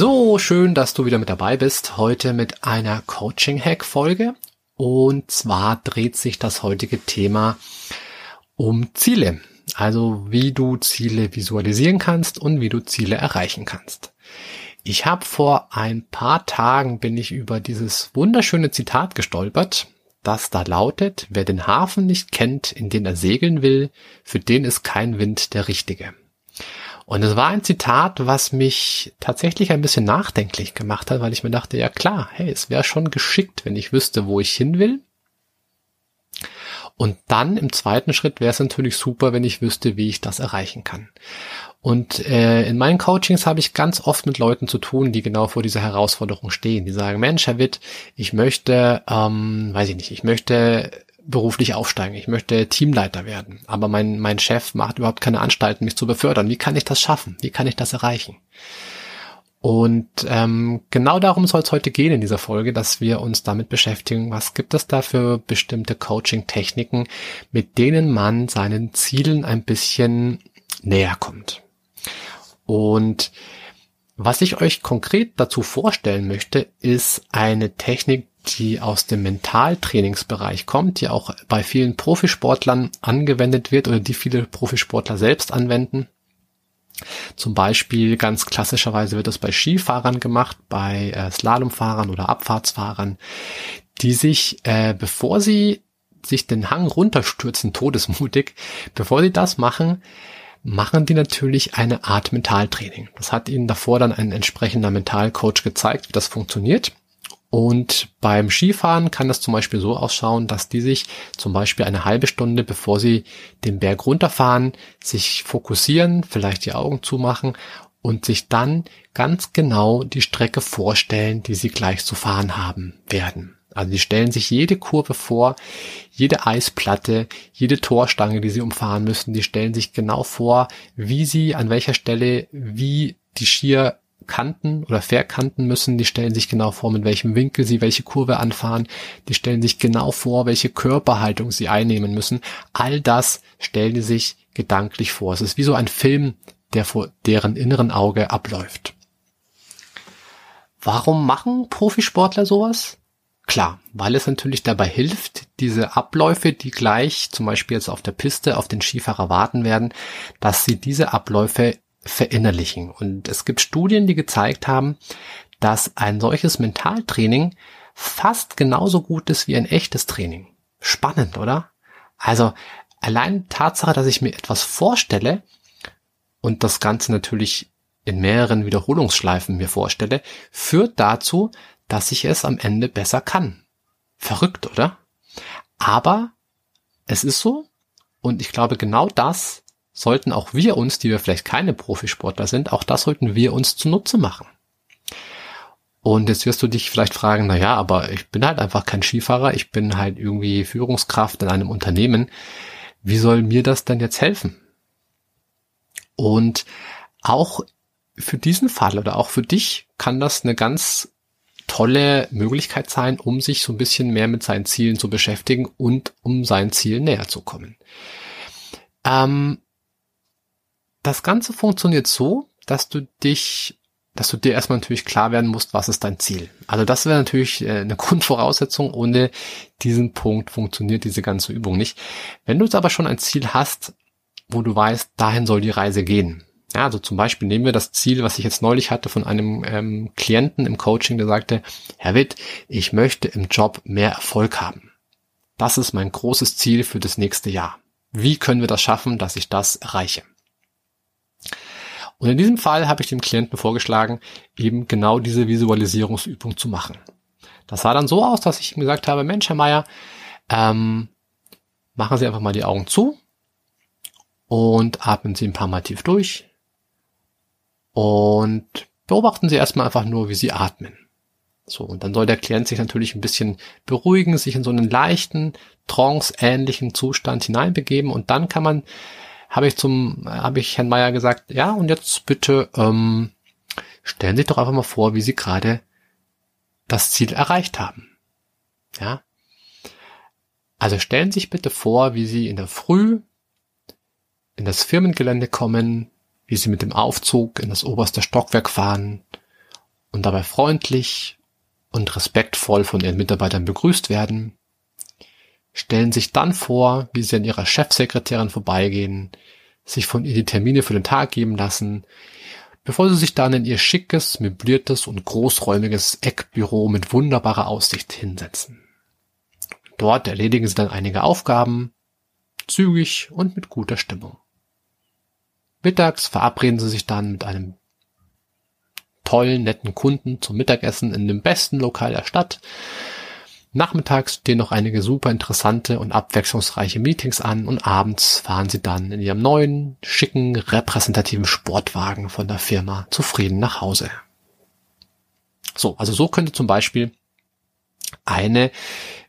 So schön, dass du wieder mit dabei bist. Heute mit einer Coaching-Hack-Folge. Und zwar dreht sich das heutige Thema um Ziele. Also wie du Ziele visualisieren kannst und wie du Ziele erreichen kannst. Ich habe vor ein paar Tagen bin ich über dieses wunderschöne Zitat gestolpert, das da lautet, wer den Hafen nicht kennt, in den er segeln will, für den ist kein Wind der richtige. Und es war ein Zitat, was mich tatsächlich ein bisschen nachdenklich gemacht hat, weil ich mir dachte, ja klar, hey, es wäre schon geschickt, wenn ich wüsste, wo ich hin will. Und dann im zweiten Schritt wäre es natürlich super, wenn ich wüsste, wie ich das erreichen kann. Und äh, in meinen Coachings habe ich ganz oft mit Leuten zu tun, die genau vor dieser Herausforderung stehen. Die sagen, Mensch, Herr Witt, ich möchte, ähm, weiß ich nicht, ich möchte beruflich aufsteigen. Ich möchte Teamleiter werden. Aber mein, mein Chef macht überhaupt keine Anstalten, mich zu befördern. Wie kann ich das schaffen? Wie kann ich das erreichen? Und ähm, genau darum soll es heute gehen in dieser Folge, dass wir uns damit beschäftigen, was gibt es da für bestimmte Coaching-Techniken, mit denen man seinen Zielen ein bisschen näher kommt. Und was ich euch konkret dazu vorstellen möchte, ist eine Technik, die aus dem Mentaltrainingsbereich kommt, die auch bei vielen Profisportlern angewendet wird oder die viele Profisportler selbst anwenden. Zum Beispiel ganz klassischerweise wird das bei Skifahrern gemacht, bei äh, Slalomfahrern oder Abfahrtsfahrern, die sich, äh, bevor sie sich den Hang runterstürzen, todesmutig, bevor sie das machen, machen die natürlich eine Art Mentaltraining. Das hat ihnen davor dann ein entsprechender Mentalcoach gezeigt, wie das funktioniert. Und beim Skifahren kann das zum Beispiel so ausschauen, dass die sich zum Beispiel eine halbe Stunde, bevor sie den Berg runterfahren, sich fokussieren, vielleicht die Augen zumachen und sich dann ganz genau die Strecke vorstellen, die sie gleich zu fahren haben werden. Also sie stellen sich jede Kurve vor, jede Eisplatte, jede Torstange, die sie umfahren müssen. Die stellen sich genau vor, wie sie an welcher Stelle wie die Skier kanten oder verkanten müssen. Die stellen sich genau vor, mit welchem Winkel sie welche Kurve anfahren. Die stellen sich genau vor, welche Körperhaltung sie einnehmen müssen. All das stellen die sich gedanklich vor. Es ist wie so ein Film, der vor deren inneren Auge abläuft. Warum machen Profisportler sowas? Klar, weil es natürlich dabei hilft, diese Abläufe, die gleich zum Beispiel jetzt auf der Piste auf den Skifahrer warten werden, dass sie diese Abläufe verinnerlichen. Und es gibt Studien, die gezeigt haben, dass ein solches Mentaltraining fast genauso gut ist wie ein echtes Training. Spannend, oder? Also allein Tatsache, dass ich mir etwas vorstelle und das Ganze natürlich in mehreren Wiederholungsschleifen mir vorstelle, führt dazu, dass ich es am Ende besser kann. Verrückt, oder? Aber es ist so und ich glaube, genau das sollten auch wir uns, die wir vielleicht keine Profisportler sind, auch das sollten wir uns zunutze machen. Und jetzt wirst du dich vielleicht fragen, na ja, aber ich bin halt einfach kein Skifahrer, ich bin halt irgendwie Führungskraft in einem Unternehmen. Wie soll mir das denn jetzt helfen? Und auch für diesen Fall oder auch für dich kann das eine ganz tolle Möglichkeit sein, um sich so ein bisschen mehr mit seinen Zielen zu beschäftigen und um seinen Zielen näher zu kommen. Ähm, das Ganze funktioniert so, dass du dich, dass du dir erstmal natürlich klar werden musst, was ist dein Ziel. Also das wäre natürlich äh, eine Grundvoraussetzung. Ohne diesen Punkt funktioniert diese ganze Übung nicht. Wenn du jetzt aber schon ein Ziel hast, wo du weißt, dahin soll die Reise gehen. Ja, also zum Beispiel nehmen wir das Ziel, was ich jetzt neulich hatte von einem ähm, Klienten im Coaching, der sagte, Herr Witt, ich möchte im Job mehr Erfolg haben. Das ist mein großes Ziel für das nächste Jahr. Wie können wir das schaffen, dass ich das erreiche? Und in diesem Fall habe ich dem Klienten vorgeschlagen, eben genau diese Visualisierungsübung zu machen. Das sah dann so aus, dass ich ihm gesagt habe, Mensch, Herr Meier, ähm, machen Sie einfach mal die Augen zu und atmen Sie ein paar Mal tief durch. und beobachten Sie erstmal einfach nur, wie Sie atmen. So, und dann soll der Klient sich natürlich ein bisschen beruhigen, sich in so einen leichten, trance-ähnlichen Zustand hineinbegeben und dann kann man, habe ich zum, habe ich Herrn Meier gesagt, ja, und jetzt bitte ähm, stellen Sie doch einfach mal vor, wie Sie gerade das Ziel erreicht haben. Ja. Also stellen Sie sich bitte vor, wie Sie in der Früh in das Firmengelände kommen, wie Sie mit dem Aufzug in das oberste Stockwerk fahren und dabei freundlich und respektvoll von Ihren Mitarbeitern begrüßt werden. Stellen sich dann vor, wie Sie an Ihrer Chefsekretärin vorbeigehen, sich von ihr die Termine für den Tag geben lassen, bevor Sie sich dann in Ihr schickes, möbliertes und großräumiges Eckbüro mit wunderbarer Aussicht hinsetzen. Dort erledigen Sie dann einige Aufgaben, zügig und mit guter Stimmung. Mittags verabreden Sie sich dann mit einem tollen, netten Kunden zum Mittagessen in dem besten Lokal der Stadt. Nachmittags stehen noch einige super interessante und abwechslungsreiche Meetings an und abends fahren sie dann in ihrem neuen, schicken, repräsentativen Sportwagen von der Firma zufrieden nach Hause. So, also so könnte zum Beispiel eine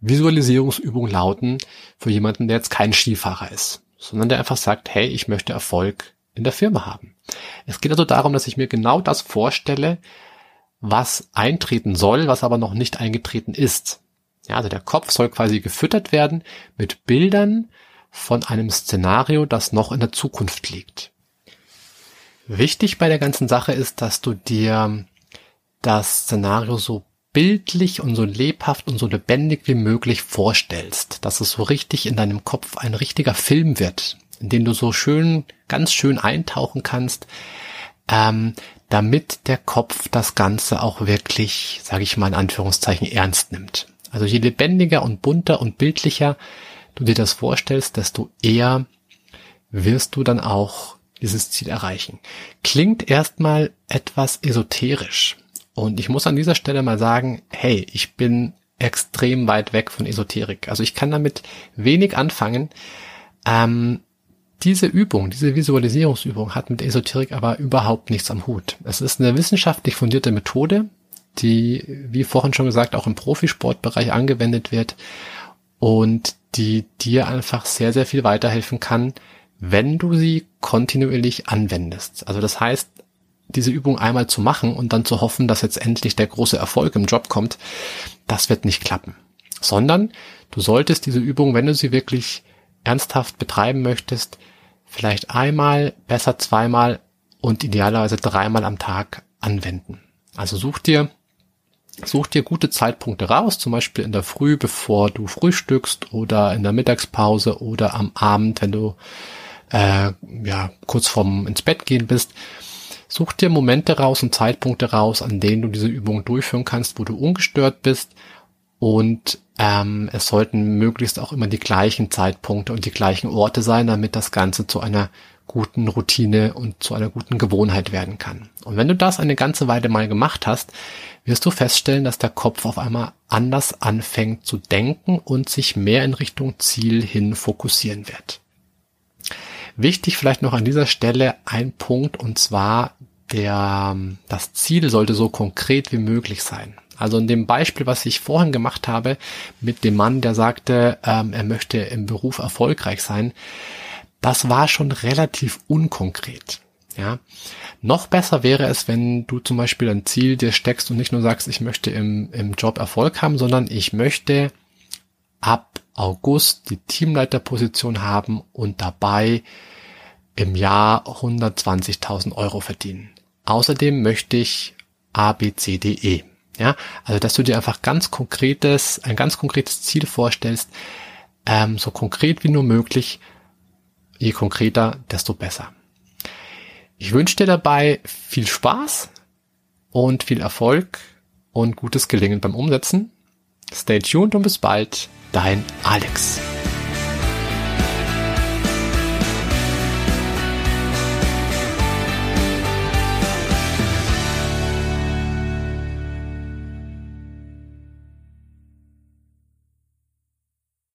Visualisierungsübung lauten für jemanden, der jetzt kein Skifahrer ist, sondern der einfach sagt, hey, ich möchte Erfolg in der Firma haben. Es geht also darum, dass ich mir genau das vorstelle, was eintreten soll, was aber noch nicht eingetreten ist. Ja, also der Kopf soll quasi gefüttert werden mit Bildern von einem Szenario, das noch in der Zukunft liegt. Wichtig bei der ganzen Sache ist, dass du dir das Szenario so bildlich und so lebhaft und so lebendig wie möglich vorstellst, dass es so richtig in deinem Kopf ein richtiger Film wird, in den du so schön, ganz schön eintauchen kannst, ähm, damit der Kopf das Ganze auch wirklich, sage ich mal in Anführungszeichen, ernst nimmt. Also je lebendiger und bunter und bildlicher du dir das vorstellst, desto eher wirst du dann auch dieses Ziel erreichen. Klingt erstmal etwas esoterisch. Und ich muss an dieser Stelle mal sagen, hey, ich bin extrem weit weg von Esoterik. Also ich kann damit wenig anfangen. Ähm, diese Übung, diese Visualisierungsübung hat mit Esoterik aber überhaupt nichts am Hut. Es ist eine wissenschaftlich fundierte Methode, die, wie vorhin schon gesagt, auch im Profisportbereich angewendet wird und die dir einfach sehr, sehr viel weiterhelfen kann, wenn du sie kontinuierlich anwendest. Also das heißt, diese Übung einmal zu machen und dann zu hoffen, dass jetzt endlich der große Erfolg im Job kommt, das wird nicht klappen. Sondern du solltest diese Übung, wenn du sie wirklich ernsthaft betreiben möchtest, vielleicht einmal, besser zweimal und idealerweise dreimal am Tag anwenden. Also such dir, such dir gute Zeitpunkte raus, zum Beispiel in der Früh, bevor du frühstückst oder in der Mittagspause oder am Abend, wenn du äh, ja kurz vorm ins Bett gehen bist. Such dir Momente raus und Zeitpunkte raus, an denen du diese Übung durchführen kannst, wo du ungestört bist und ähm, es sollten möglichst auch immer die gleichen Zeitpunkte und die gleichen Orte sein, damit das Ganze zu einer guten Routine und zu einer guten Gewohnheit werden kann. Und wenn du das eine ganze Weile mal gemacht hast, wirst du feststellen, dass der Kopf auf einmal anders anfängt zu denken und sich mehr in Richtung Ziel hin fokussieren wird. Wichtig vielleicht noch an dieser Stelle ein Punkt und zwar der, das Ziel sollte so konkret wie möglich sein. Also in dem Beispiel, was ich vorhin gemacht habe, mit dem Mann, der sagte, ähm, er möchte im Beruf erfolgreich sein, das war schon relativ unkonkret. Ja, noch besser wäre es, wenn du zum Beispiel ein Ziel dir steckst und nicht nur sagst, ich möchte im, im Job Erfolg haben, sondern ich möchte ab August die Teamleiterposition haben und dabei im Jahr 120.000 Euro verdienen. Außerdem möchte ich A, B, C, D, E. Ja, also dass du dir einfach ganz konkretes, ein ganz konkretes Ziel vorstellst, ähm, so konkret wie nur möglich. Je konkreter, desto besser. Ich wünsche dir dabei viel Spaß und viel Erfolg und gutes Gelingen beim Umsetzen. Stay tuned und bis bald, dein Alex.